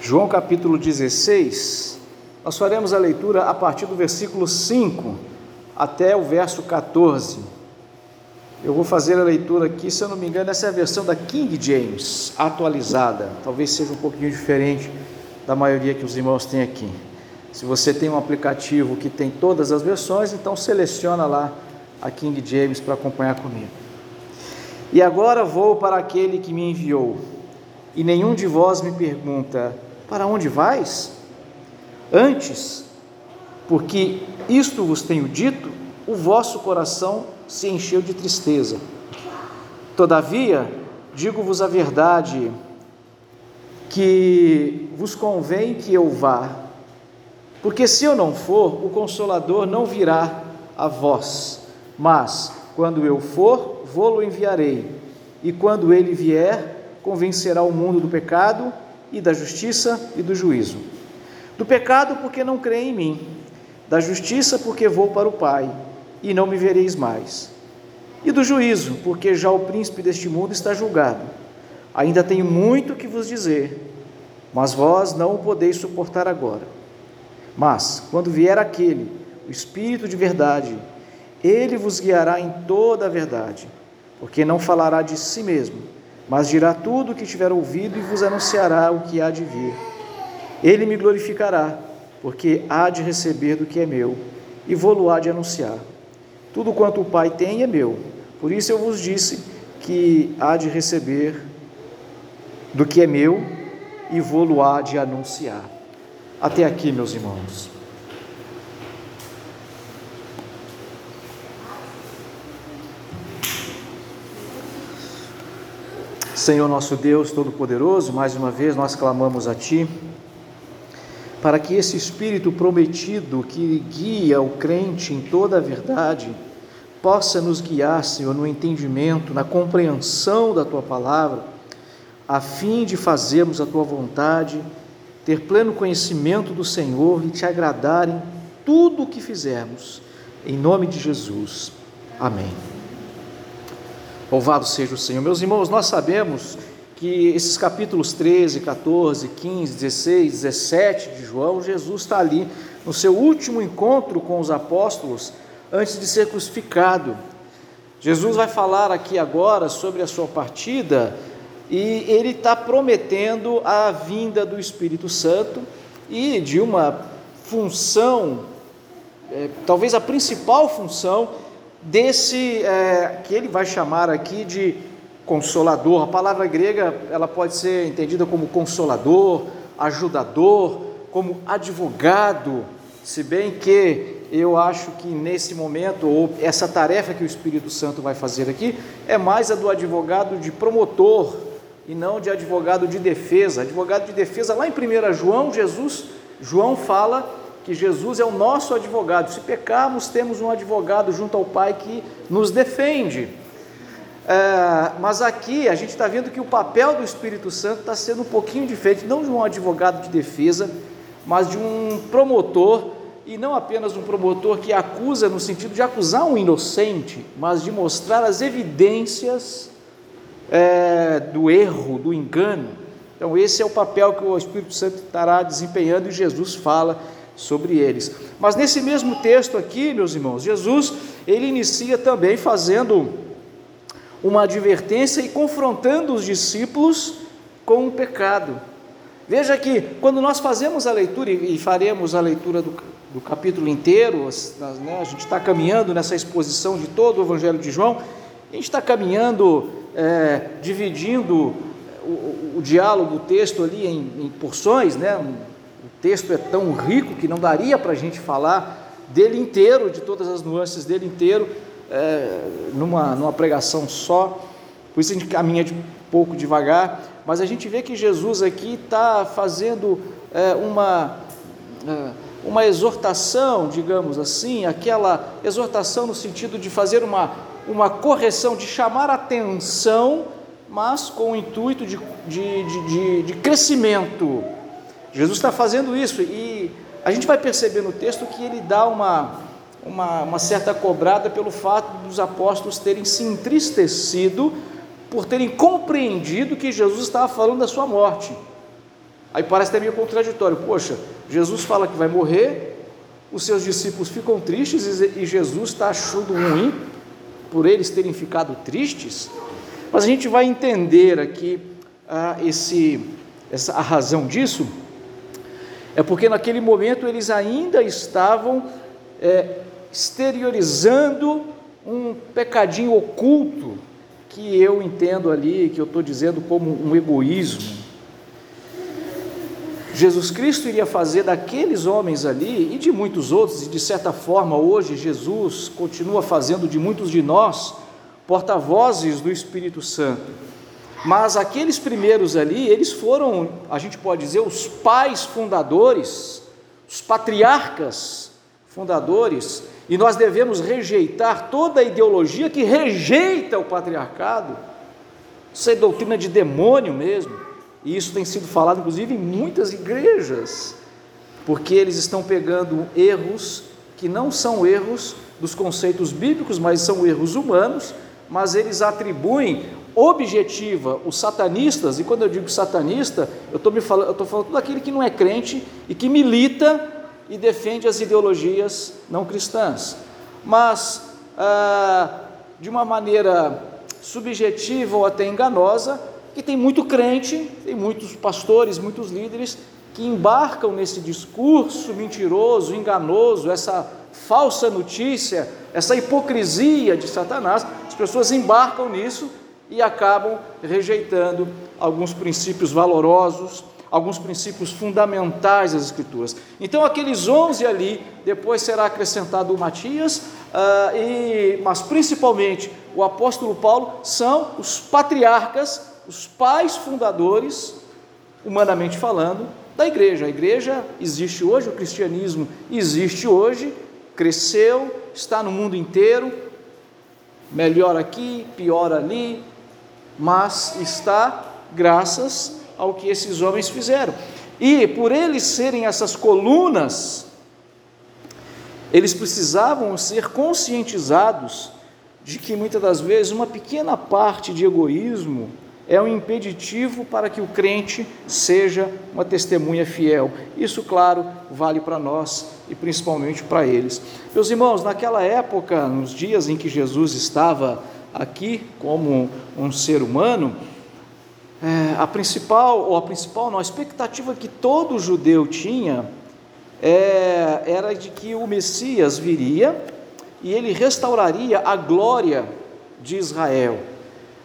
João capítulo 16, nós faremos a leitura a partir do versículo 5 até o verso 14. Eu vou fazer a leitura aqui, se eu não me engano, essa é a versão da King James, atualizada. Talvez seja um pouquinho diferente da maioria que os irmãos têm aqui. Se você tem um aplicativo que tem todas as versões, então seleciona lá a King James para acompanhar comigo. E agora vou para aquele que me enviou, e nenhum de vós me pergunta: para onde vais? Antes, porque isto vos tenho dito, o vosso coração se encheu de tristeza. Todavia, digo-vos a verdade, que vos convém que eu vá, porque se eu não for, o consolador não virá a vós, mas quando eu for, vou-lo enviarei, e quando ele vier, convencerá o mundo do pecado e da justiça e do juízo. Do pecado, porque não crê em mim, da justiça, porque vou para o Pai e não me vereis mais, e do juízo, porque já o príncipe deste mundo está julgado. Ainda tenho muito que vos dizer, mas vós não o podeis suportar agora. Mas, quando vier aquele, o Espírito de verdade, ele vos guiará em toda a verdade, porque não falará de si mesmo mas dirá tudo o que tiver ouvido e vos anunciará o que há de vir. Ele me glorificará, porque há de receber do que é meu, e vou-lo há de anunciar. Tudo quanto o Pai tem é meu, por isso eu vos disse que há de receber do que é meu, e vou-lo há de anunciar. Até aqui, meus irmãos. Senhor nosso Deus Todo-Poderoso, mais uma vez nós clamamos a Ti, para que esse Espírito prometido que guia o crente em toda a verdade, possa nos guiar, Senhor, no entendimento, na compreensão da Tua palavra, a fim de fazermos a Tua vontade, ter pleno conhecimento do Senhor e Te agradar em tudo o que fizermos. Em nome de Jesus. Amém. Louvado seja o Senhor. Meus irmãos, nós sabemos que esses capítulos 13, 14, 15, 16, 17 de João, Jesus está ali no seu último encontro com os apóstolos antes de ser crucificado. Jesus vai falar aqui agora sobre a sua partida e ele está prometendo a vinda do Espírito Santo e de uma função, é, talvez a principal função desse é, que ele vai chamar aqui de consolador. A palavra grega ela pode ser entendida como consolador, ajudador, como advogado, se bem que eu acho que nesse momento, ou essa tarefa que o Espírito Santo vai fazer aqui, é mais a do advogado de promotor e não de advogado de defesa. Advogado de defesa, lá em 1 João, Jesus, João fala que Jesus é o nosso advogado. Se pecarmos, temos um advogado junto ao Pai que nos defende. É, mas aqui a gente está vendo que o papel do Espírito Santo está sendo um pouquinho diferente, não de um advogado de defesa, mas de um promotor, e não apenas um promotor que acusa no sentido de acusar um inocente, mas de mostrar as evidências é, do erro, do engano. Então, esse é o papel que o Espírito Santo estará desempenhando e Jesus fala sobre eles. Mas nesse mesmo texto aqui, meus irmãos, Jesus, ele inicia também fazendo uma advertência e confrontando os discípulos com o pecado. Veja que quando nós fazemos a leitura, e faremos a leitura do, do capítulo inteiro, né, a gente está caminhando nessa exposição de todo o Evangelho de João, a gente está caminhando, é, dividindo o, o, diálogo, o texto ali em, em porções, né, o texto é tão rico que não daria para a gente falar dele inteiro, de todas as nuances dele inteiro, é, numa, numa pregação só. Por isso a gente caminha de pouco devagar, mas a gente vê que Jesus aqui está fazendo é, uma, é, uma exortação, digamos assim, aquela exortação no sentido de fazer uma, uma correção, de chamar atenção, mas com o intuito de, de, de, de, de crescimento Jesus está fazendo isso e a gente vai perceber no texto que ele dá uma, uma, uma, certa cobrada pelo fato dos apóstolos terem se entristecido por terem compreendido que Jesus estava falando da sua morte. Aí parece até meio contraditório. Poxa, Jesus fala que vai morrer, os seus discípulos ficam tristes e Jesus está achando ruim por eles terem ficado tristes. Mas a gente vai entender aqui ah, esse, essa, a razão disso, é porque naquele momento eles ainda estavam é, exteriorizando um pecadinho oculto que eu entendo ali, que eu estou dizendo como um egoísmo. Jesus Cristo iria fazer daqueles homens ali e de muitos outros, e de certa forma hoje Jesus continua fazendo de muitos de nós porta-vozes do Espírito Santo. Mas aqueles primeiros ali, eles foram, a gente pode dizer, os pais fundadores, os patriarcas fundadores, e nós devemos rejeitar toda a ideologia que rejeita o patriarcado. Isso é doutrina de demônio mesmo. E isso tem sido falado, inclusive, em muitas igrejas, porque eles estão pegando erros que não são erros dos conceitos bíblicos, mas são erros humanos, mas eles atribuem objetiva os satanistas, e quando eu digo satanista, eu estou falando, eu falando tudo aquele que não é crente e que milita e defende as ideologias não cristãs, mas ah, de uma maneira subjetiva ou até enganosa, que tem muito crente, tem muitos pastores, muitos líderes que embarcam nesse discurso mentiroso, enganoso, essa falsa notícia, essa hipocrisia de Satanás, as pessoas embarcam nisso e acabam rejeitando alguns princípios valorosos, alguns princípios fundamentais das Escrituras. Então, aqueles onze ali, depois será acrescentado o Matias, uh, e, mas principalmente o apóstolo Paulo, são os patriarcas, os pais fundadores, humanamente falando, da igreja. A igreja existe hoje, o cristianismo existe hoje, cresceu, está no mundo inteiro, melhor aqui, pior ali, mas está graças ao que esses homens fizeram. E por eles serem essas colunas, eles precisavam ser conscientizados de que muitas das vezes uma pequena parte de egoísmo é um impeditivo para que o crente seja uma testemunha fiel. Isso, claro, vale para nós e principalmente para eles. Meus irmãos, naquela época, nos dias em que Jesus estava aqui como um ser humano, é, a principal, ou a principal, não, a expectativa que todo judeu tinha é, era de que o Messias viria e ele restauraria a glória de Israel.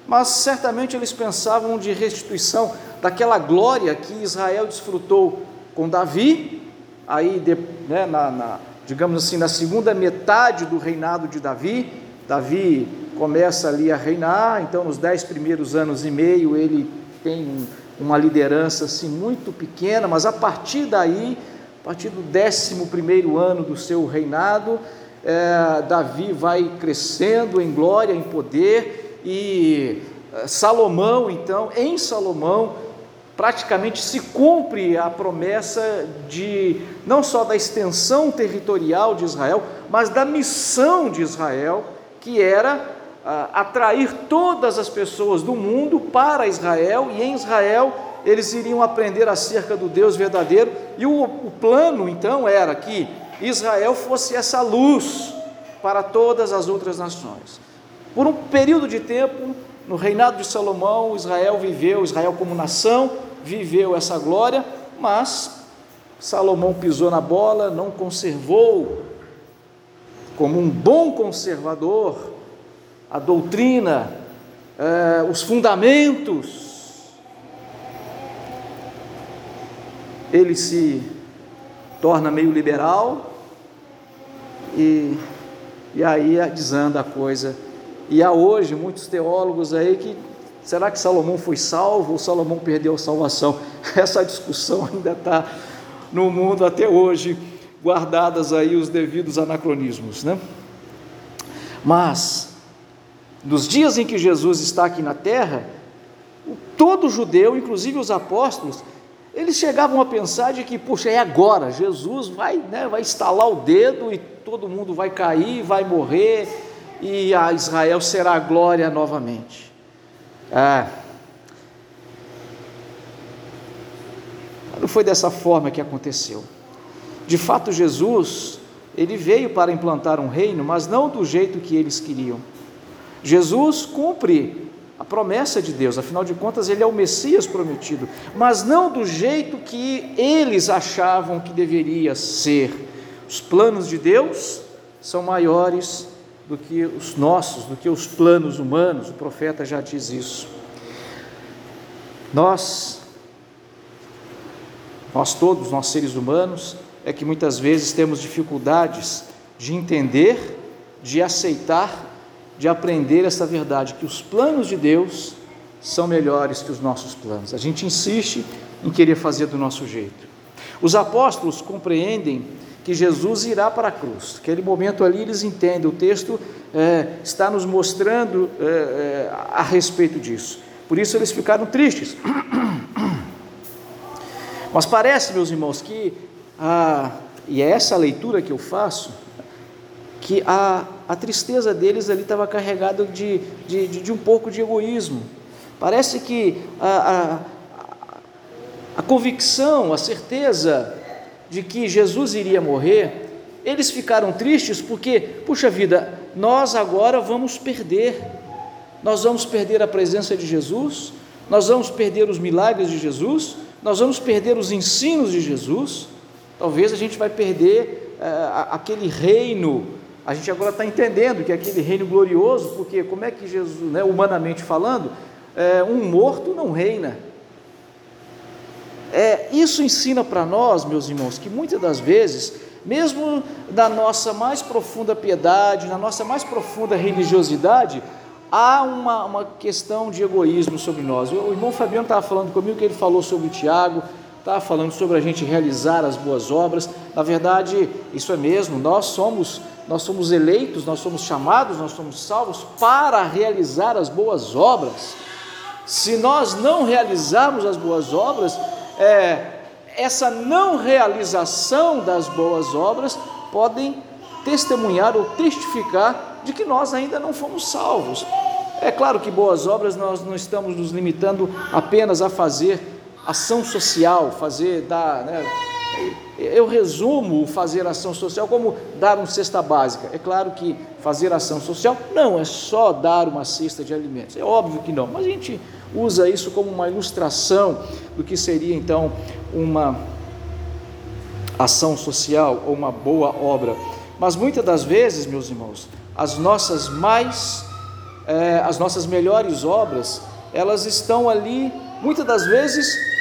Mas certamente eles pensavam de restituição daquela glória que Israel desfrutou com Davi, aí né, na, na, digamos assim, na segunda metade do reinado de Davi, Davi começa ali a reinar, então nos dez primeiros anos e meio ele tem uma liderança assim muito pequena, mas a partir daí, a partir do décimo primeiro ano do seu reinado, é, Davi vai crescendo em glória, em poder, e é, Salomão, então, em Salomão, praticamente se cumpre a promessa de não só da extensão territorial de Israel, mas da missão de Israel, que era atrair todas as pessoas do mundo para Israel, e em Israel eles iriam aprender acerca do Deus verdadeiro, e o, o plano então era que Israel fosse essa luz para todas as outras nações. Por um período de tempo, no reinado de Salomão, Israel viveu, Israel como nação, viveu essa glória, mas Salomão pisou na bola, não conservou, como um bom conservador, a doutrina, eh, os fundamentos, ele se torna meio liberal e, e aí desanda a coisa. E há hoje muitos teólogos aí que será que Salomão foi salvo ou Salomão perdeu a salvação? Essa discussão ainda está no mundo até hoje, guardadas aí os devidos anacronismos, né? Mas nos dias em que Jesus está aqui na terra, todo judeu, inclusive os apóstolos, eles chegavam a pensar de que, puxa, é agora, Jesus vai, né, vai estalar o dedo e todo mundo vai cair, vai morrer e a Israel será a glória novamente. Ah. Não foi dessa forma que aconteceu. De fato, Jesus, ele veio para implantar um reino, mas não do jeito que eles queriam. Jesus cumpre a promessa de Deus, afinal de contas, ele é o Messias prometido, mas não do jeito que eles achavam que deveria ser. Os planos de Deus são maiores do que os nossos, do que os planos humanos, o profeta já diz isso. Nós, nós todos, nós seres humanos, é que muitas vezes temos dificuldades de entender, de aceitar, de aprender essa verdade, que os planos de Deus são melhores que os nossos planos. A gente insiste em querer fazer do nosso jeito. Os apóstolos compreendem que Jesus irá para a cruz. Aquele momento ali eles entendem, o texto é, está nos mostrando é, é, a respeito disso. Por isso eles ficaram tristes. Mas parece, meus irmãos, que, a, e é essa leitura que eu faço, que a, a tristeza deles ali estava carregada de, de, de, um pouco de egoísmo. Parece que a, a, a convicção, a certeza de que Jesus iria morrer, eles ficaram tristes porque, puxa vida, nós agora vamos perder, nós vamos perder a presença de Jesus, nós vamos perder os milagres de Jesus, nós vamos perder os ensinos de Jesus, talvez a gente vai perder uh, aquele reino. A gente agora está entendendo que aquele reino glorioso, porque como é que Jesus, né, humanamente falando, é, um morto não reina. É, isso ensina para nós, meus irmãos, que muitas das vezes, mesmo na nossa mais profunda piedade, na nossa mais profunda religiosidade, há uma, uma questão de egoísmo sobre nós. O irmão Fabiano estava falando comigo que ele falou sobre o Tiago, estava falando sobre a gente realizar as boas obras. Na verdade, isso é mesmo, nós somos, nós somos eleitos, nós somos chamados, nós somos salvos para realizar as boas obras. Se nós não realizarmos as boas obras, é, essa não realização das boas obras podem testemunhar ou testificar de que nós ainda não fomos salvos. É claro que boas obras nós não estamos nos limitando apenas a fazer ação social, fazer dar, né, eu resumo fazer ação social como dar uma cesta básica. É claro que fazer ação social não é só dar uma cesta de alimentos, é óbvio que não, mas a gente usa isso como uma ilustração do que seria então uma ação social ou uma boa obra. Mas muitas das vezes, meus irmãos, as nossas mais, é, as nossas melhores obras, elas estão ali, muitas das vezes,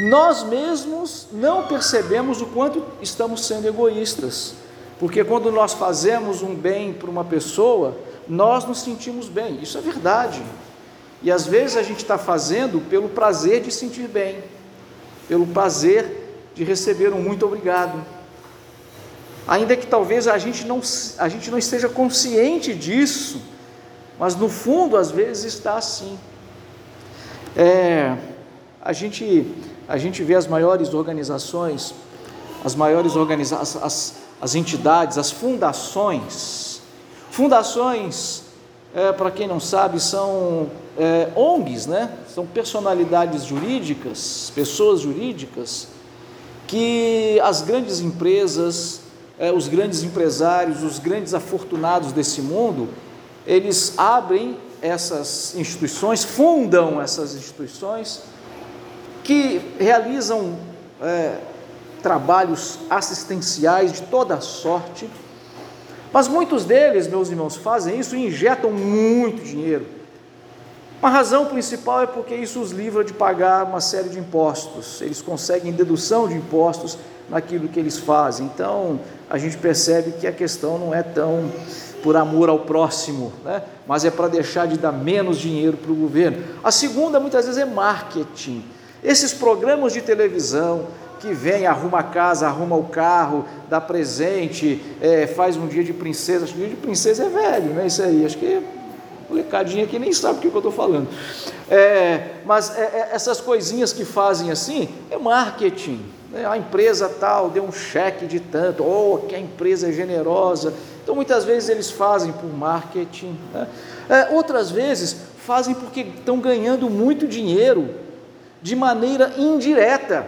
nós mesmos não percebemos o quanto estamos sendo egoístas, porque quando nós fazemos um bem para uma pessoa, nós nos sentimos bem, isso é verdade. E às vezes a gente está fazendo pelo prazer de sentir bem, pelo prazer de receber um muito obrigado. Ainda que talvez a gente não, a gente não esteja consciente disso, mas no fundo às vezes está assim. É, a, gente, a gente vê as maiores organizações, as maiores organizações, as, as entidades, as fundações, fundações é, para quem não sabe, são é, ONGs, né? são personalidades jurídicas, pessoas jurídicas, que as grandes empresas, é, os grandes empresários, os grandes afortunados desse mundo, eles abrem essas instituições, fundam essas instituições, que realizam é, trabalhos assistenciais de toda sorte mas muitos deles, meus irmãos, fazem isso e injetam muito dinheiro. Uma razão principal é porque isso os livra de pagar uma série de impostos. Eles conseguem dedução de impostos naquilo que eles fazem. Então, a gente percebe que a questão não é tão por amor ao próximo, né? mas é para deixar de dar menos dinheiro para o governo. A segunda, muitas vezes, é marketing. Esses programas de televisão, que vem, arruma a casa, arruma o carro, dá presente, é, faz um dia de princesa. Acho que dia de princesa é velho, né? Isso aí, acho que molecadinha aqui nem sabe o que eu estou falando. É, mas é, é, essas coisinhas que fazem assim é marketing. Né? A empresa tal deu um cheque de tanto, ou oh, que a empresa é generosa. Então muitas vezes eles fazem por marketing. Né? É, outras vezes fazem porque estão ganhando muito dinheiro de maneira indireta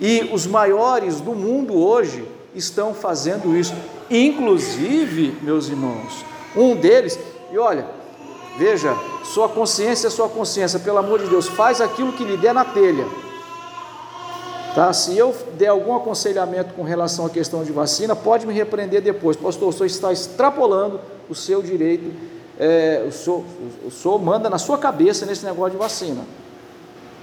E os maiores do mundo hoje estão fazendo isso. Inclusive, meus irmãos, um deles, e olha, veja, sua consciência é sua consciência, pelo amor de Deus, faz aquilo que lhe der na telha. Tá? Se eu der algum aconselhamento com relação à questão de vacina, pode me repreender depois. Pastor, o senhor está extrapolando o seu direito, é, o, senhor, o senhor manda na sua cabeça nesse negócio de vacina.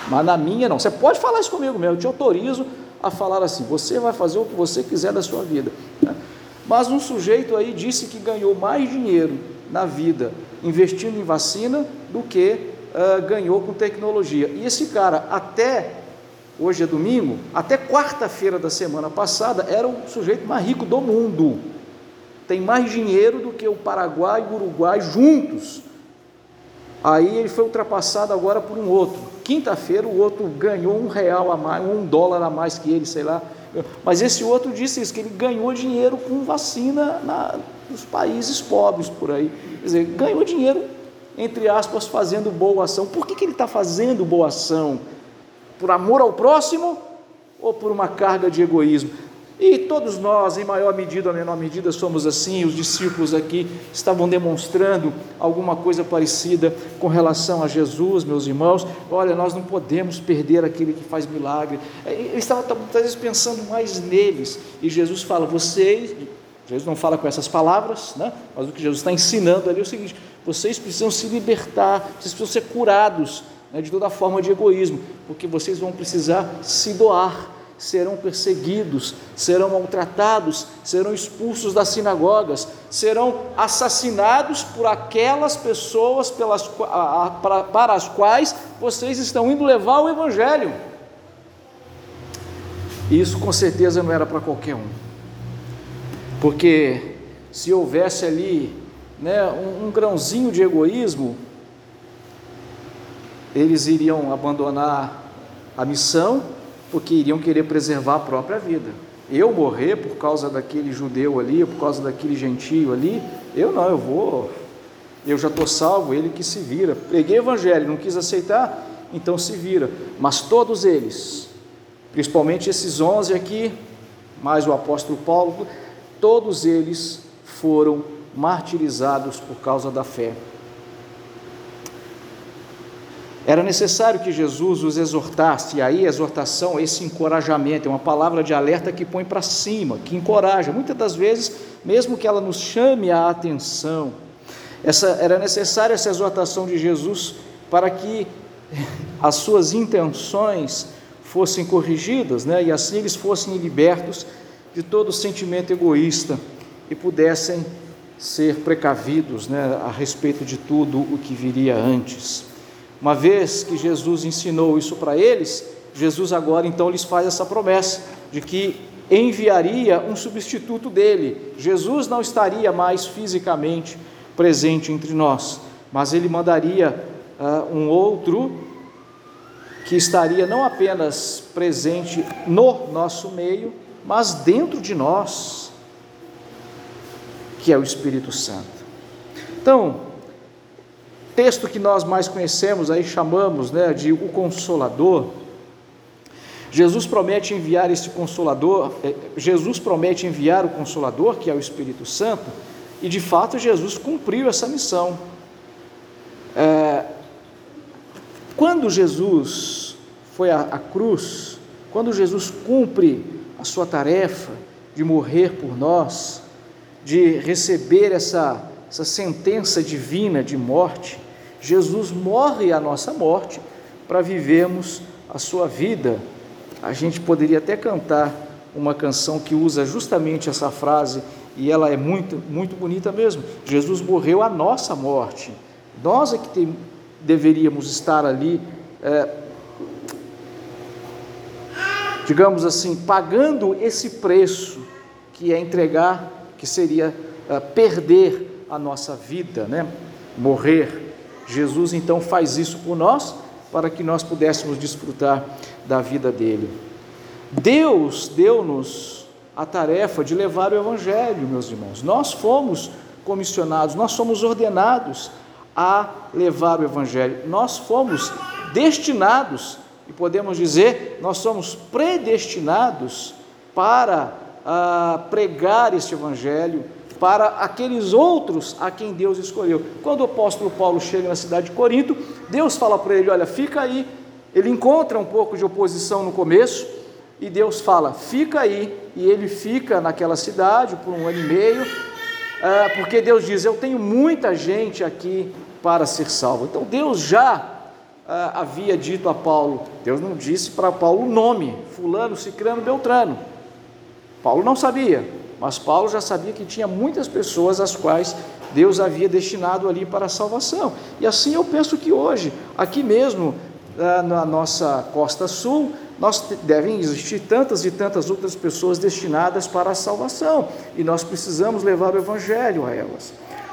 Mas na minha não. Você pode falar isso comigo mesmo, eu te autorizo a falar assim: você vai fazer o que você quiser da sua vida. Né? Mas um sujeito aí disse que ganhou mais dinheiro na vida investindo em vacina do que uh, ganhou com tecnologia. E esse cara, até hoje é domingo, até quarta-feira da semana passada, era o sujeito mais rico do mundo. Tem mais dinheiro do que o Paraguai e o Uruguai juntos. Aí ele foi ultrapassado agora por um outro. Quinta-feira o outro ganhou um real a mais, um dólar a mais que ele, sei lá. Mas esse outro disse isso, que ele ganhou dinheiro com vacina na, nos países pobres por aí. Quer dizer, ganhou dinheiro, entre aspas, fazendo boa ação. Por que, que ele está fazendo boa ação? por amor ao próximo ou por uma carga de egoísmo? E todos nós, em maior medida ou menor medida, somos assim. Os discípulos aqui estavam demonstrando alguma coisa parecida com relação a Jesus, meus irmãos. Olha, nós não podemos perder aquele que faz milagre. Eles estavam talvez pensando mais neles. E Jesus fala: vocês, Jesus não fala com essas palavras, né? mas o que Jesus está ensinando ali é o seguinte: vocês precisam se libertar, vocês precisam ser curados né, de toda forma de egoísmo, porque vocês vão precisar se doar, serão perseguidos, serão maltratados, serão expulsos das sinagogas, serão assassinados por aquelas pessoas pelas, para, as quais vocês estão indo levar o Evangelho. Isso com certeza não era para qualquer um, porque se houvesse ali né, um, um grãozinho de egoísmo, eles iriam abandonar a missão porque iriam querer preservar a própria vida. Eu morrer por causa daquele judeu ali, por causa daquele gentio ali, eu não, eu vou, eu já estou salvo, ele que se vira. Preguei o evangelho, não quis aceitar, então se vira. Mas todos eles, principalmente esses onze aqui, mais o apóstolo Paulo, todos eles foram martirizados por causa da fé. Era necessário que Jesus os exortasse, e aí exortação, esse encorajamento, é uma palavra de alerta que põe para cima, que encoraja, muitas das vezes, mesmo que ela nos chame a atenção. Essa, era necessária essa exortação de Jesus para que as suas intenções fossem corrigidas, né? e assim eles fossem libertos de todo sentimento egoísta e pudessem ser precavidos né? a respeito de tudo o que viria antes. Uma vez que Jesus ensinou isso para eles, Jesus agora então lhes faz essa promessa de que enviaria um substituto dele. Jesus não estaria mais fisicamente presente entre nós, mas ele mandaria uh, um outro que estaria não apenas presente no nosso meio, mas dentro de nós, que é o Espírito Santo. Então, texto que nós mais conhecemos, aí chamamos né, de o Consolador. Jesus promete enviar esse Consolador, é, Jesus promete enviar o Consolador, que é o Espírito Santo, e de fato Jesus cumpriu essa missão. É, quando Jesus foi à, à cruz, quando Jesus cumpre a sua tarefa de morrer por nós, de receber essa, essa sentença divina de morte, Jesus morre a nossa morte para vivermos a sua vida. A gente poderia até cantar uma canção que usa justamente essa frase e ela é muito, muito bonita mesmo. Jesus morreu a nossa morte. Nós é que tem, deveríamos estar ali, é, digamos assim, pagando esse preço que é entregar, que seria é, perder a nossa vida, né? Morrer. Jesus então faz isso por nós, para que nós pudéssemos desfrutar da vida dele. Deus deu-nos a tarefa de levar o Evangelho, meus irmãos. Nós fomos comissionados, nós somos ordenados a levar o Evangelho, nós fomos destinados e podemos dizer, nós somos predestinados para ah, pregar este Evangelho para aqueles outros a quem Deus escolheu. Quando o apóstolo Paulo chega na cidade de Corinto, Deus fala para ele: Olha, fica aí. Ele encontra um pouco de oposição no começo, e Deus fala: Fica aí. E ele fica naquela cidade por um ano e meio, ah, porque Deus diz: Eu tenho muita gente aqui para ser salvo. Então Deus já ah, havia dito a Paulo, Deus não disse para Paulo o nome, Fulano, Cicrano, Beltrano. Paulo não sabia, mas Paulo já sabia que tinha muitas pessoas as quais Deus havia destinado ali para a salvação. E assim eu penso que hoje, aqui mesmo ah, na nossa costa sul, nós devem existir tantas e tantas outras pessoas destinadas para a salvação, e nós precisamos levar o evangelho a elas.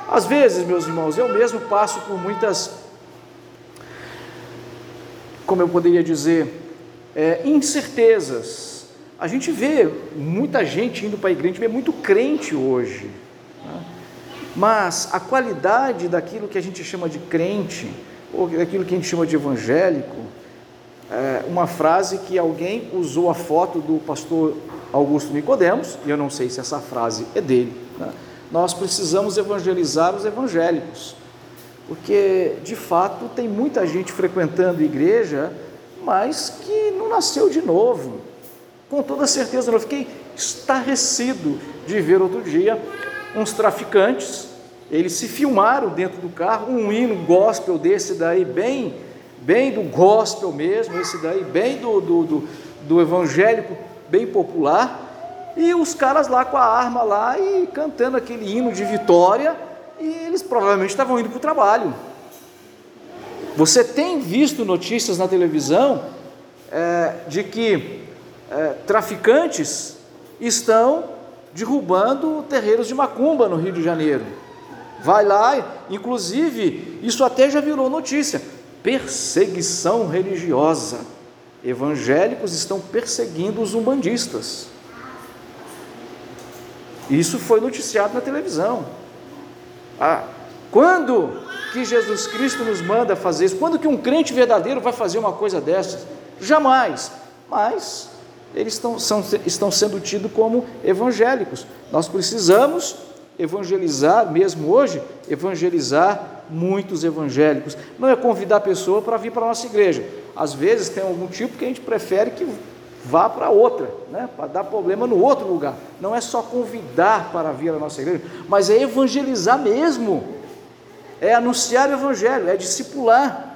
Às vezes, meus irmãos, eu mesmo passo por muitas, como eu poderia dizer, é, incertezas. A gente vê muita gente indo para a igreja, a gente vê muito crente hoje, né? mas a qualidade daquilo que a gente chama de crente, ou daquilo que a gente chama de evangélico, é uma frase que alguém usou a foto do pastor Augusto Nicodemos, e eu não sei se essa frase é dele, né? nós precisamos evangelizar os evangélicos, porque de fato tem muita gente frequentando igreja, mas que não nasceu de novo. Com toda certeza, eu fiquei estarrecido de ver outro dia uns traficantes, eles se filmaram dentro do carro, um hino gospel desse daí, bem, bem do gospel mesmo, esse daí, bem do, do, do, do evangélico, bem popular, e os caras lá com a arma lá e cantando aquele hino de vitória, e eles provavelmente estavam indo para o trabalho. Você tem visto notícias na televisão é, de que é, traficantes estão derrubando terreiros de macumba no Rio de Janeiro. Vai lá, inclusive, isso até já virou notícia: perseguição religiosa. Evangélicos estão perseguindo os umbandistas. Isso foi noticiado na televisão. Ah, quando que Jesus Cristo nos manda fazer isso? Quando que um crente verdadeiro vai fazer uma coisa dessas? Jamais. Mas eles estão, são, estão sendo tidos como evangélicos. Nós precisamos evangelizar, mesmo hoje, evangelizar muitos evangélicos. Não é convidar a pessoa para vir para a nossa igreja. Às vezes tem algum tipo que a gente prefere que vá para outra, né? para dar problema no outro lugar. Não é só convidar para vir à nossa igreja, mas é evangelizar mesmo, é anunciar o evangelho, é discipular.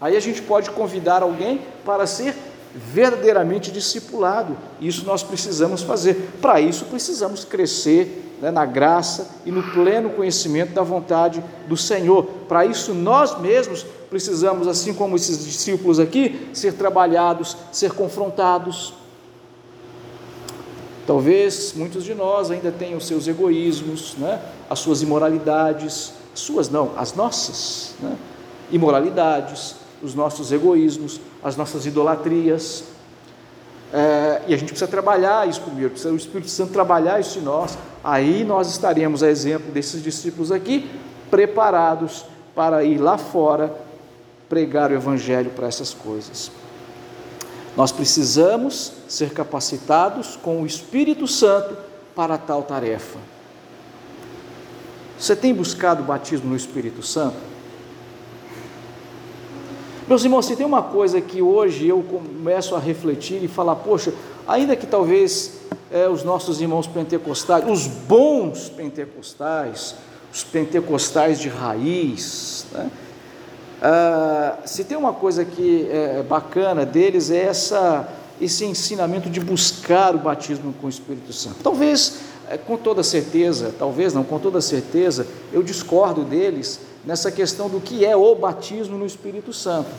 Aí a gente pode convidar alguém para ser verdadeiramente discipulado. Isso nós precisamos fazer. Para isso precisamos crescer né, na graça e no pleno conhecimento da vontade do Senhor. Para isso nós mesmos precisamos, assim como esses discípulos aqui, ser trabalhados, ser confrontados. Talvez muitos de nós ainda tenham seus egoísmos, né? as suas imoralidades, suas não, as nossas né? imoralidades, os nossos egoísmos, as nossas idolatrias. É, e a gente precisa trabalhar isso primeiro, precisa o Espírito Santo trabalhar isso em nós. Aí nós estaremos, a exemplo desses discípulos aqui, preparados para ir lá fora pregar o Evangelho para essas coisas. Nós precisamos ser capacitados com o Espírito Santo para tal tarefa. Você tem buscado o batismo no Espírito Santo? Meus irmãos, se tem uma coisa que hoje eu começo a refletir e falar, poxa, ainda que talvez é, os nossos irmãos pentecostais, os bons pentecostais, os pentecostais de raiz, né, ah, se tem uma coisa que é bacana deles é essa, esse ensinamento de buscar o batismo com o Espírito Santo. Talvez, é, com toda certeza, talvez não, com toda certeza, eu discordo deles nessa questão do que é o batismo no Espírito Santo.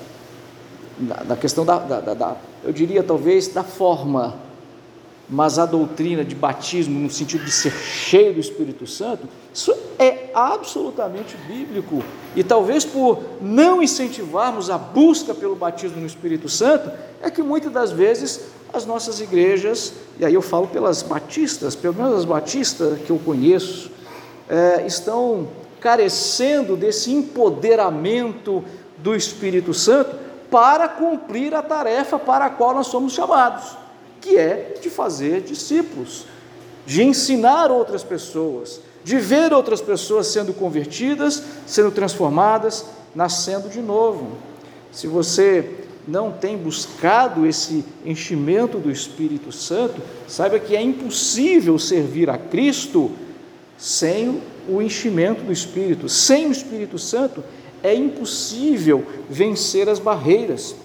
Da, questão da, da, da, eu diria talvez da forma, mas a doutrina de batismo no sentido de ser cheio do Espírito Santo, isso é absolutamente bíblico. E talvez por não incentivarmos a busca pelo batismo no Espírito Santo, é que muitas das vezes as nossas igrejas, e aí eu falo pelas batistas, pelo menos as batistas que eu conheço, é, estão carecendo desse empoderamento do Espírito Santo para cumprir a tarefa para a qual nós somos chamados, que é de fazer discípulos, de ensinar outras pessoas, de ver outras pessoas sendo convertidas, sendo transformadas, nascendo de novo. Se você não tem buscado esse enchimento do Espírito Santo, saiba que é impossível servir a Cristo sem o enchimento do Espírito. Sem o Espírito Santo é impossível vencer as barreiras.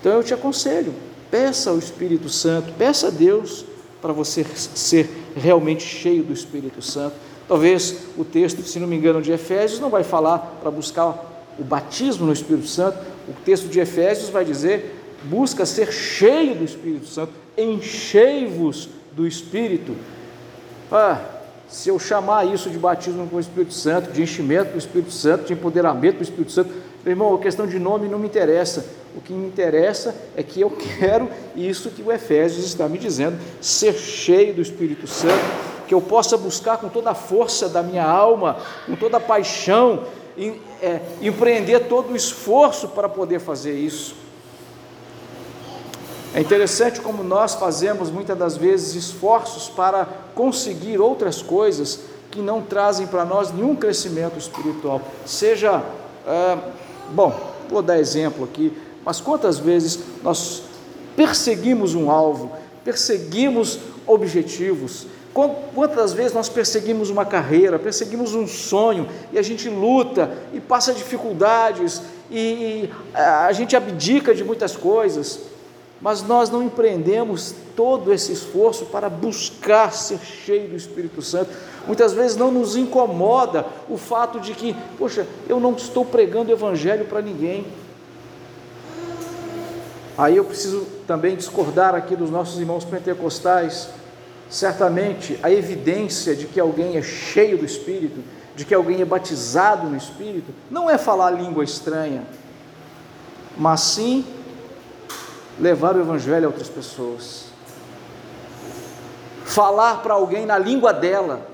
Então eu te aconselho, peça ao Espírito Santo, peça a Deus para você ser realmente cheio do Espírito Santo. Talvez o texto, se não me engano, de Efésios não vai falar para buscar o batismo no Espírito Santo, o texto de Efésios vai dizer: busca ser cheio do Espírito Santo, enchei-vos do Espírito. Ah, se eu chamar isso de batismo com o Espírito Santo, de enchimento do Espírito Santo, de empoderamento do Espírito Santo, meu irmão, a questão de nome não me interessa. O que me interessa é que eu quero isso que o Efésios está me dizendo, ser cheio do Espírito Santo, que eu possa buscar com toda a força da minha alma, com toda a paixão, é, empreender todo o esforço para poder fazer isso. É interessante como nós fazemos muitas das vezes esforços para conseguir outras coisas que não trazem para nós nenhum crescimento espiritual. Seja, é, bom, vou dar exemplo aqui, mas quantas vezes nós perseguimos um alvo, perseguimos objetivos, Quantas vezes nós perseguimos uma carreira, perseguimos um sonho e a gente luta e passa dificuldades e, e a gente abdica de muitas coisas, mas nós não empreendemos todo esse esforço para buscar ser cheio do Espírito Santo. Muitas vezes não nos incomoda o fato de que, poxa, eu não estou pregando o Evangelho para ninguém. Aí eu preciso também discordar aqui dos nossos irmãos pentecostais Certamente a evidência de que alguém é cheio do Espírito, de que alguém é batizado no Espírito, não é falar língua estranha, mas sim levar o Evangelho a outras pessoas. Falar para alguém na língua dela,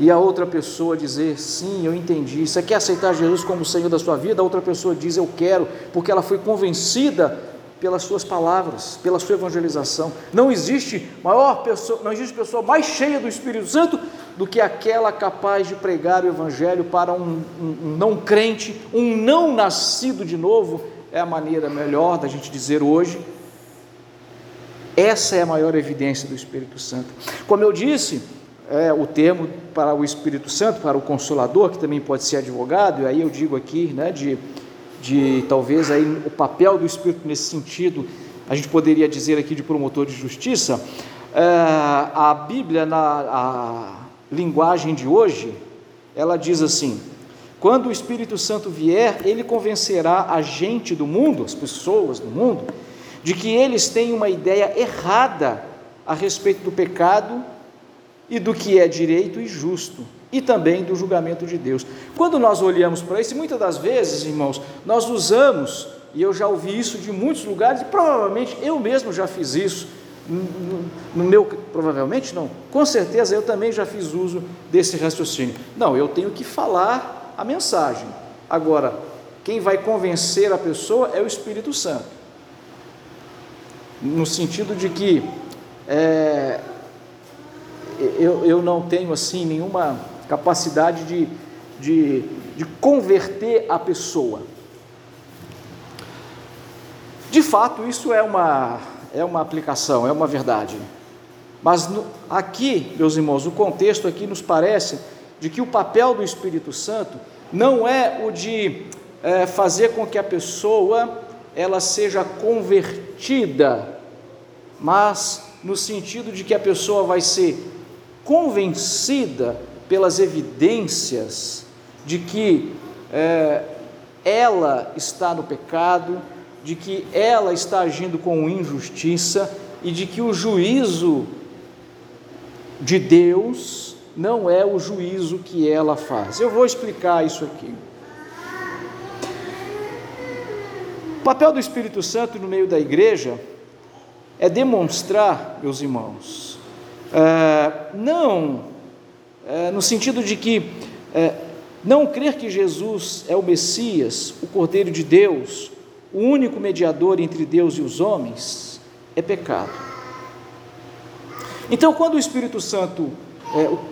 e a outra pessoa dizer: Sim, eu entendi. Você quer aceitar Jesus como Senhor da sua vida? A outra pessoa diz: Eu quero, porque ela foi convencida pelas suas palavras, pela sua evangelização. Não existe maior pessoa, não existe pessoa mais cheia do Espírito Santo do que aquela capaz de pregar o evangelho para um, um, um não crente, um não nascido de novo, é a maneira melhor da gente dizer hoje. Essa é a maior evidência do Espírito Santo. Como eu disse, é, o termo para o Espírito Santo, para o Consolador, que também pode ser advogado, e aí eu digo aqui, né, de de talvez aí o papel do Espírito nesse sentido, a gente poderia dizer aqui de promotor de justiça, é, a Bíblia na a linguagem de hoje, ela diz assim: quando o Espírito Santo vier, ele convencerá a gente do mundo, as pessoas do mundo, de que eles têm uma ideia errada a respeito do pecado e do que é direito e justo e também do julgamento de Deus. Quando nós olhamos para isso, muitas das vezes, irmãos, nós usamos, e eu já ouvi isso de muitos lugares, e provavelmente eu mesmo já fiz isso, no meu, provavelmente não, com certeza eu também já fiz uso desse raciocínio. Não, eu tenho que falar a mensagem. Agora, quem vai convencer a pessoa é o Espírito Santo. No sentido de que é, eu, eu não tenho assim nenhuma capacidade de, de, de converter a pessoa. De fato, isso é uma, é uma aplicação, é uma verdade. Mas no, aqui, meus irmãos, o contexto aqui nos parece de que o papel do Espírito Santo não é o de é, fazer com que a pessoa ela seja convertida, mas no sentido de que a pessoa vai ser convencida pelas evidências de que é, ela está no pecado, de que ela está agindo com injustiça e de que o juízo de Deus não é o juízo que ela faz. Eu vou explicar isso aqui. O papel do Espírito Santo no meio da igreja é demonstrar, meus irmãos, é, não é, no sentido de que é, Não crer que Jesus é o Messias, o Cordeiro de Deus, o único mediador entre Deus e os homens, é pecado. Então, quando o Espírito Santo, é,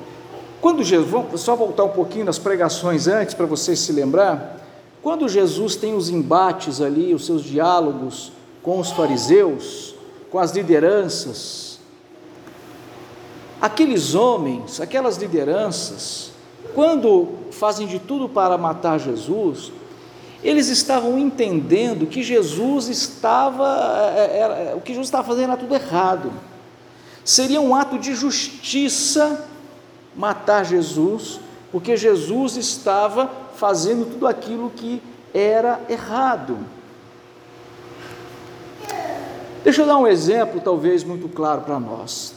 quando Jesus, vamos só voltar um pouquinho nas pregações antes para vocês se lembrar, quando Jesus tem os embates ali, os seus diálogos com os fariseus, com as lideranças, aqueles homens, aquelas lideranças, quando fazem de tudo para matar Jesus, eles estavam entendendo que Jesus estava, era, é, é, é, o que Jesus estava fazendo era tudo errado. Seria um ato de justiça matar Jesus, porque Jesus estava fazendo tudo aquilo que era errado. Deixa eu dar um exemplo, talvez muito claro para nós.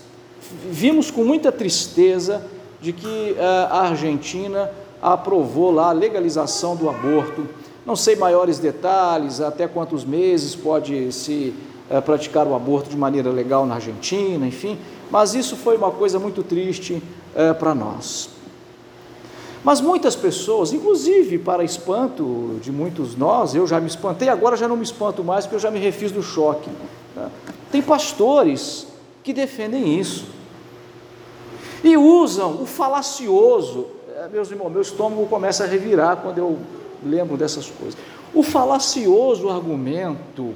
Vimos com muita tristeza de que a Argentina aprovou lá a legalização do aborto não sei maiores detalhes, até quantos meses pode se é, praticar o aborto de maneira legal na Argentina, enfim, mas isso foi uma coisa muito triste é, para nós. Mas muitas pessoas, inclusive para espanto de muitos nós, eu já me espantei, agora já não me espanto mais porque eu já me refiz do choque. Né? Tem pastores que defendem isso e usam o falacioso. É, meus irmãos, meu estômago começa a revirar quando eu lembram dessas coisas. O falacioso argumento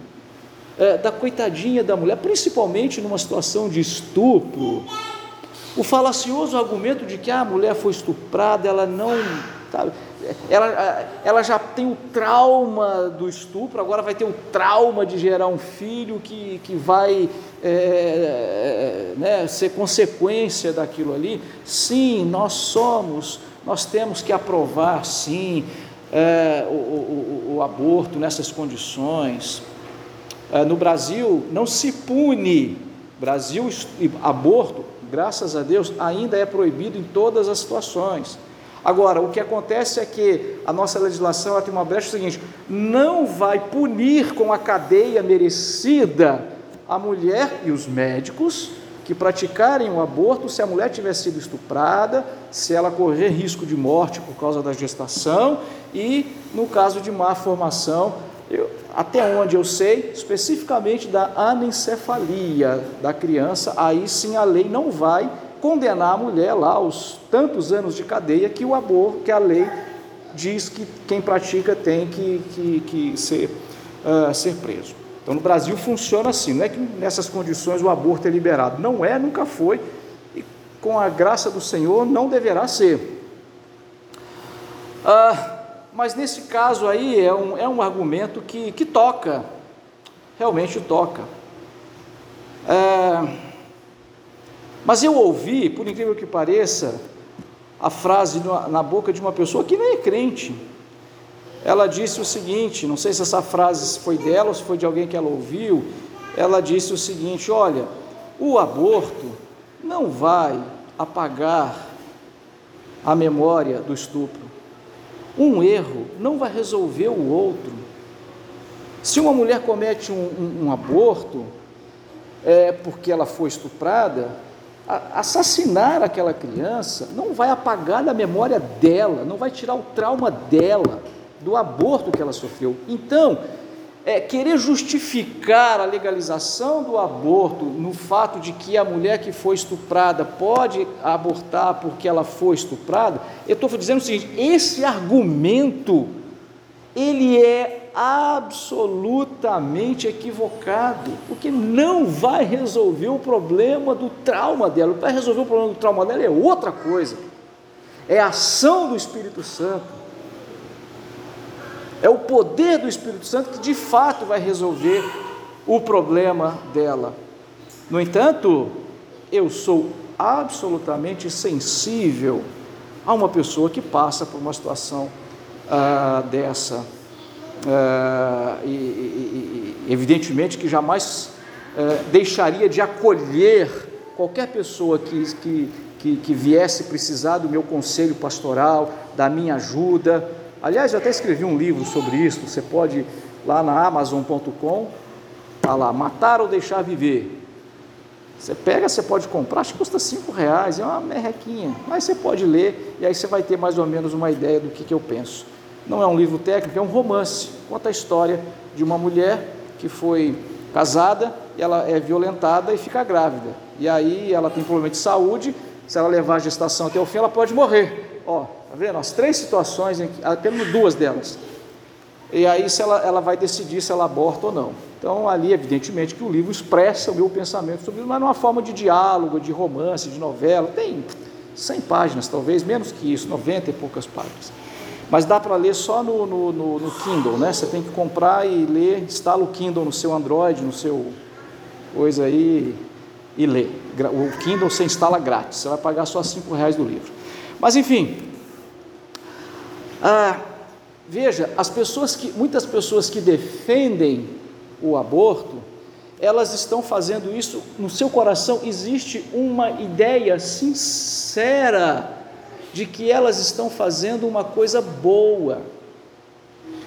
é, da coitadinha da mulher, principalmente numa situação de estupro, o falacioso argumento de que ah, a mulher foi estuprada, ela não. Sabe, ela, ela já tem o trauma do estupro, agora vai ter o trauma de gerar um filho que, que vai é, né, ser consequência daquilo ali. Sim, nós somos, nós temos que aprovar, sim, é, o, o, o, aborto nessas condições. É, no Brasil não se pune, Brasil aborto, graças a Deus, ainda é proibido em todas as situações. Agora, o que acontece é que a nossa legislação tem uma brecha seguinte: não vai punir com a cadeia merecida a mulher e os médicos que praticarem o aborto se a mulher tiver sido estuprada, se ela correr risco de morte por causa da gestação e no caso de má formação, eu, até onde eu sei, especificamente da anencefalia da criança, aí sim a lei não vai condenar a mulher lá aos tantos anos de cadeia que o aborto, que a lei diz que quem pratica tem que, que, que ser, uh, ser preso. Então, no Brasil funciona assim, não é que nessas condições o aborto é liberado. Não é, nunca foi, e com a graça do Senhor não deverá ser. Ah, mas nesse caso aí é um, é um argumento que, que toca, realmente toca. É, mas eu ouvi, por incrível que pareça, a frase na boca de uma pessoa que nem é crente ela disse o seguinte: não sei se essa frase foi dela ou se foi de alguém que ela ouviu. Ela disse o seguinte: olha, o aborto não vai apagar a memória do estupro. Um erro não vai resolver o outro. Se uma mulher comete um, um, um aborto, é porque ela foi estuprada, assassinar aquela criança não vai apagar da memória dela, não vai tirar o trauma dela do aborto que ela sofreu. Então, é, querer justificar a legalização do aborto no fato de que a mulher que foi estuprada pode abortar porque ela foi estuprada, eu estou dizendo o seguinte: esse argumento ele é absolutamente equivocado, porque não vai resolver o problema do trauma dela. Vai resolver o problema do trauma dela é outra coisa. É a ação do Espírito Santo é o poder do Espírito Santo que de fato vai resolver o problema dela. No entanto, eu sou absolutamente sensível a uma pessoa que passa por uma situação ah, dessa. Ah, e, e, evidentemente que jamais ah, deixaria de acolher qualquer pessoa que, que, que, que viesse precisar do meu conselho pastoral, da minha ajuda, Aliás, eu até escrevi um livro sobre isso, você pode ir lá na Amazon.com, tá lá, Matar ou Deixar Viver. Você pega, você pode comprar, acho que custa cinco reais, é uma merrequinha, mas você pode ler e aí você vai ter mais ou menos uma ideia do que, que eu penso. Não é um livro técnico, é um romance, conta a história de uma mulher que foi casada, ela é violentada e fica grávida. E aí ela tem problema de saúde, se ela levar a gestação até o fim, ela pode morrer. Ó, tá vendo? As três situações, em que, temos duas delas. E aí se ela, ela vai decidir se ela aborta ou não. Então, ali, evidentemente, que o livro expressa o meu pensamento sobre isso, mas numa forma de diálogo, de romance, de novela. Tem 100 páginas, talvez, menos que isso, 90 e poucas páginas. Mas dá para ler só no, no, no, no, Kindle, né? Você tem que comprar e ler, instala o Kindle no seu Android, no seu coisa aí e lê. O Kindle você instala grátis, você vai pagar só 5 reais do livro. Mas enfim, ah, veja, as pessoas que, muitas pessoas que defendem o aborto, elas estão fazendo isso, no seu coração existe uma ideia sincera de que elas estão fazendo uma coisa boa.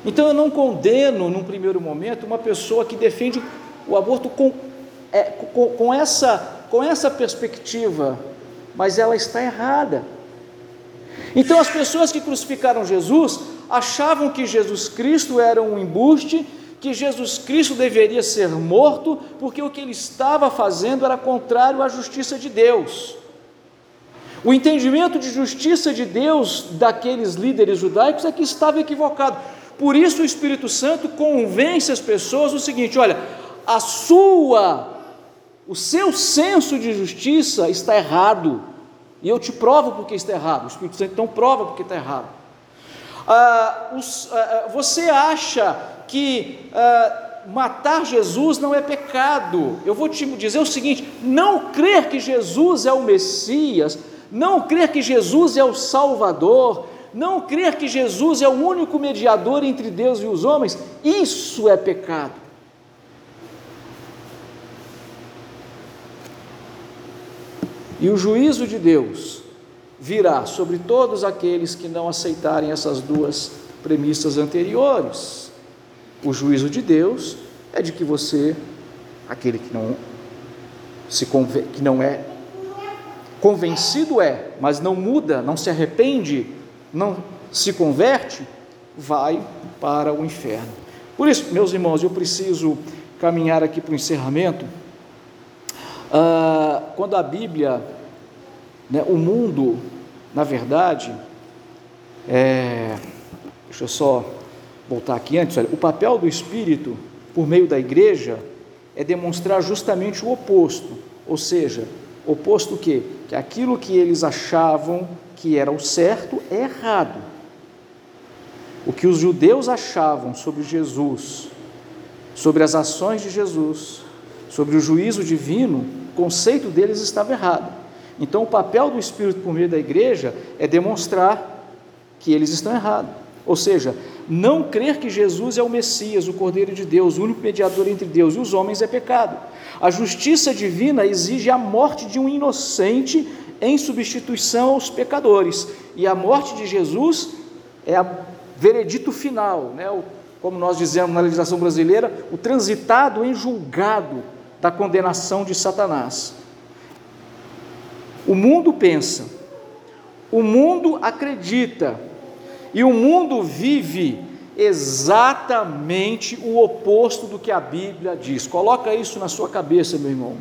Então eu não condeno, num primeiro momento, uma pessoa que defende o aborto com, é, com, com, essa, com essa perspectiva, mas ela está errada. Então as pessoas que crucificaram Jesus achavam que Jesus Cristo era um embuste que Jesus Cristo deveria ser morto, porque o que ele estava fazendo era contrário à justiça de Deus. O entendimento de justiça de Deus daqueles líderes judaicos é que estava equivocado. Por isso o Espírito Santo convence as pessoas o seguinte: olha, a sua, o seu senso de justiça está errado. E eu te provo porque está errado. O Espírito Santo então prova porque está errado. Ah, os, ah, ah você acha que uh, matar Jesus não é pecado. Eu vou te dizer o seguinte: não crer que Jesus é o Messias, não crer que Jesus é o Salvador, não crer que Jesus é o único mediador entre Deus e os homens, isso é pecado. E o juízo de Deus virá sobre todos aqueles que não aceitarem essas duas premissas anteriores. O juízo de Deus é de que você, aquele que não se que não é convencido é, mas não muda, não se arrepende, não se converte, vai para o inferno. Por isso, meus irmãos, eu preciso caminhar aqui para o encerramento. Ah, quando a Bíblia, né, o mundo, na verdade, é, deixa eu só voltar aqui antes, olha, o papel do Espírito por meio da igreja é demonstrar justamente o oposto, ou seja, oposto o quê? Que aquilo que eles achavam que era o certo é errado. O que os judeus achavam sobre Jesus, sobre as ações de Jesus, sobre o juízo divino, conceito deles estava errado. Então, o papel do Espírito por meio da igreja é demonstrar que eles estão errados. Ou seja, não crer que Jesus é o Messias, o Cordeiro de Deus, o único mediador entre Deus e os homens é pecado. A justiça divina exige a morte de um inocente em substituição aos pecadores. E a morte de Jesus é o veredito final, né? O, como nós dizemos na legislação brasileira, o transitado em julgado da condenação de Satanás. O mundo pensa, o mundo acredita e o mundo vive exatamente o oposto do que a Bíblia diz. Coloca isso na sua cabeça, meu irmão.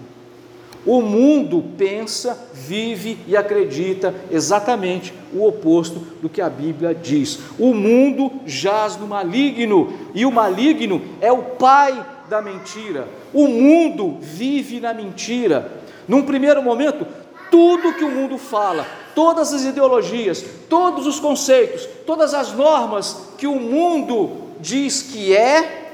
O mundo pensa, vive e acredita exatamente o oposto do que a Bíblia diz. O mundo jaz no maligno, e o maligno é o pai da mentira. O mundo vive na mentira. Num primeiro momento, tudo que o mundo fala, todas as ideologias, todos os conceitos, todas as normas que o mundo diz que é,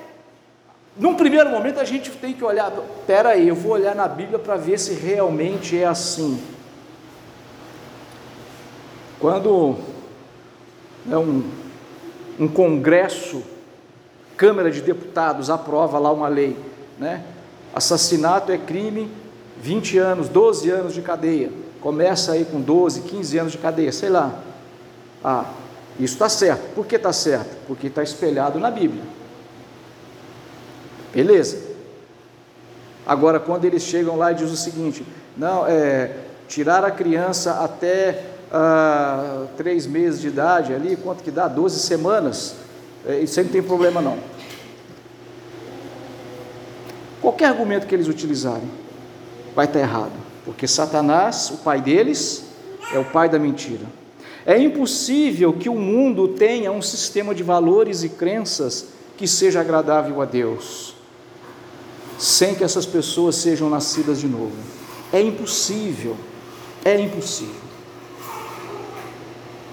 num primeiro momento a gente tem que olhar, espera aí, eu vou olhar na Bíblia para ver se realmente é assim. Quando é um, um congresso, Câmara de Deputados aprova lá uma lei, né? Assassinato é crime, 20 anos, 12 anos de cadeia começa aí com 12, 15 anos de cadeia, sei lá. Ah, isso está certo. Por que está certo? Porque está espelhado na Bíblia. Beleza. Agora, quando eles chegam lá e dizem o seguinte: não, é tirar a criança até ah, três meses de idade, ali, quanto que dá? 12 semanas, é, isso aí não tem problema não. Qualquer argumento que eles utilizarem vai estar errado, porque Satanás, o pai deles, é o pai da mentira. É impossível que o mundo tenha um sistema de valores e crenças que seja agradável a Deus, sem que essas pessoas sejam nascidas de novo. É impossível, é impossível.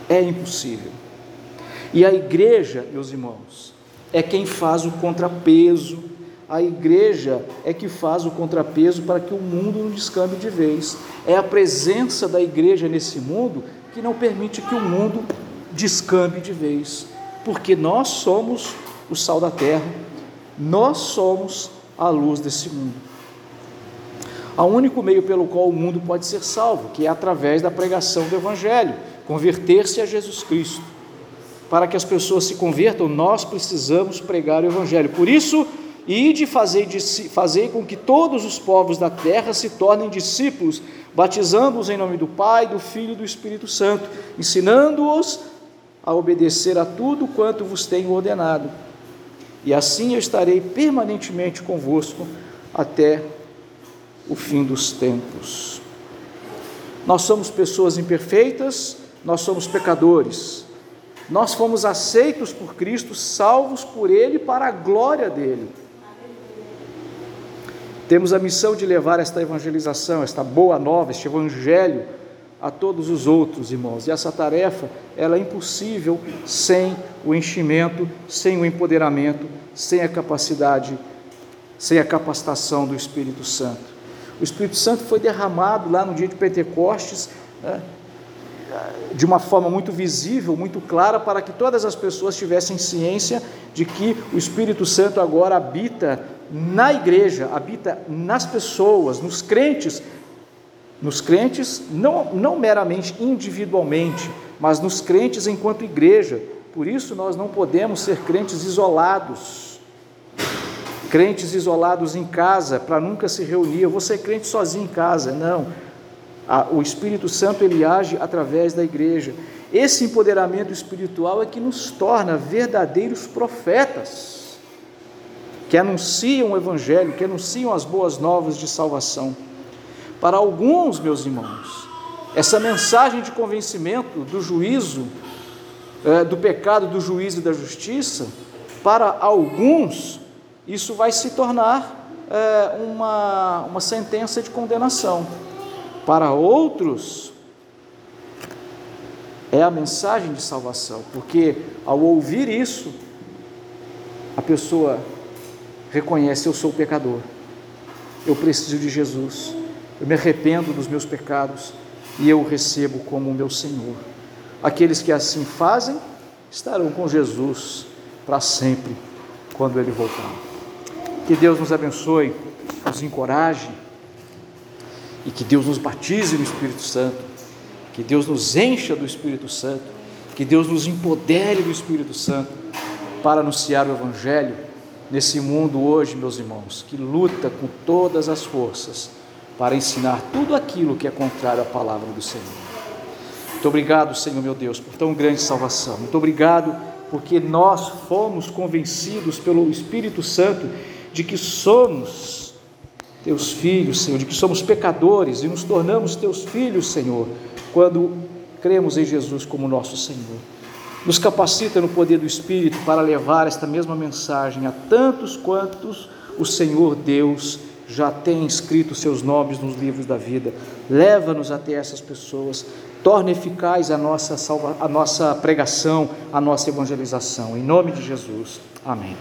É impossível. E a igreja, meus irmãos, é quem faz o contrapeso. A igreja é que faz o contrapeso para que o mundo não descambe de vez. É a presença da igreja nesse mundo que não permite que o mundo descambe de vez, porque nós somos o sal da terra, nós somos a luz desse mundo. Um único meio pelo qual o mundo pode ser salvo, que é através da pregação do Evangelho, converter-se a Jesus Cristo. Para que as pessoas se convertam, nós precisamos pregar o Evangelho. Por isso, e de fazer, fazer com que todos os povos da terra se tornem discípulos, batizando-os em nome do Pai, do Filho e do Espírito Santo, ensinando-os a obedecer a tudo quanto vos tenho ordenado. E assim eu estarei permanentemente convosco até o fim dos tempos. Nós somos pessoas imperfeitas, nós somos pecadores. Nós fomos aceitos por Cristo, salvos por Ele para a glória dele. Temos a missão de levar esta evangelização, esta boa nova, este evangelho a todos os outros irmãos. E essa tarefa, ela é impossível sem o enchimento, sem o empoderamento, sem a capacidade, sem a capacitação do Espírito Santo. O Espírito Santo foi derramado lá no dia de Pentecostes, né, de uma forma muito visível, muito clara, para que todas as pessoas tivessem ciência de que o Espírito Santo agora habita na igreja, habita nas pessoas, nos crentes, nos crentes, não, não meramente individualmente, mas nos crentes enquanto igreja. Por isso nós não podemos ser crentes isolados, crentes isolados em casa, para nunca se reunir. Eu vou ser crente sozinho em casa. Não. O Espírito Santo ele age através da igreja. Esse empoderamento espiritual é que nos torna verdadeiros profetas que anunciam o Evangelho, que anunciam as boas novas de salvação. Para alguns, meus irmãos, essa mensagem de convencimento do juízo, é, do pecado, do juízo e da justiça, para alguns, isso vai se tornar é, uma, uma sentença de condenação. Para outros, é a mensagem de salvação, porque ao ouvir isso, a pessoa reconhece: eu sou pecador, eu preciso de Jesus, eu me arrependo dos meus pecados e eu o recebo como meu Senhor. Aqueles que assim fazem estarão com Jesus para sempre quando ele voltar. Que Deus nos abençoe, nos encoraje e que Deus nos batize no Espírito Santo, que Deus nos encha do Espírito Santo, que Deus nos empodere do Espírito Santo para anunciar o Evangelho nesse mundo hoje, meus irmãos, que luta com todas as forças para ensinar tudo aquilo que é contrário à palavra do Senhor. Muito obrigado, Senhor meu Deus, por tão grande salvação. Muito obrigado porque nós fomos convencidos pelo Espírito Santo de que somos teus filhos, Senhor, de que somos pecadores e nos tornamos teus filhos, Senhor, quando cremos em Jesus como nosso Senhor. Nos capacita no poder do Espírito para levar esta mesma mensagem a tantos quantos o Senhor Deus já tem escrito seus nomes nos livros da vida. Leva-nos até essas pessoas, torna eficaz a nossa, salva, a nossa pregação, a nossa evangelização. Em nome de Jesus. Amém.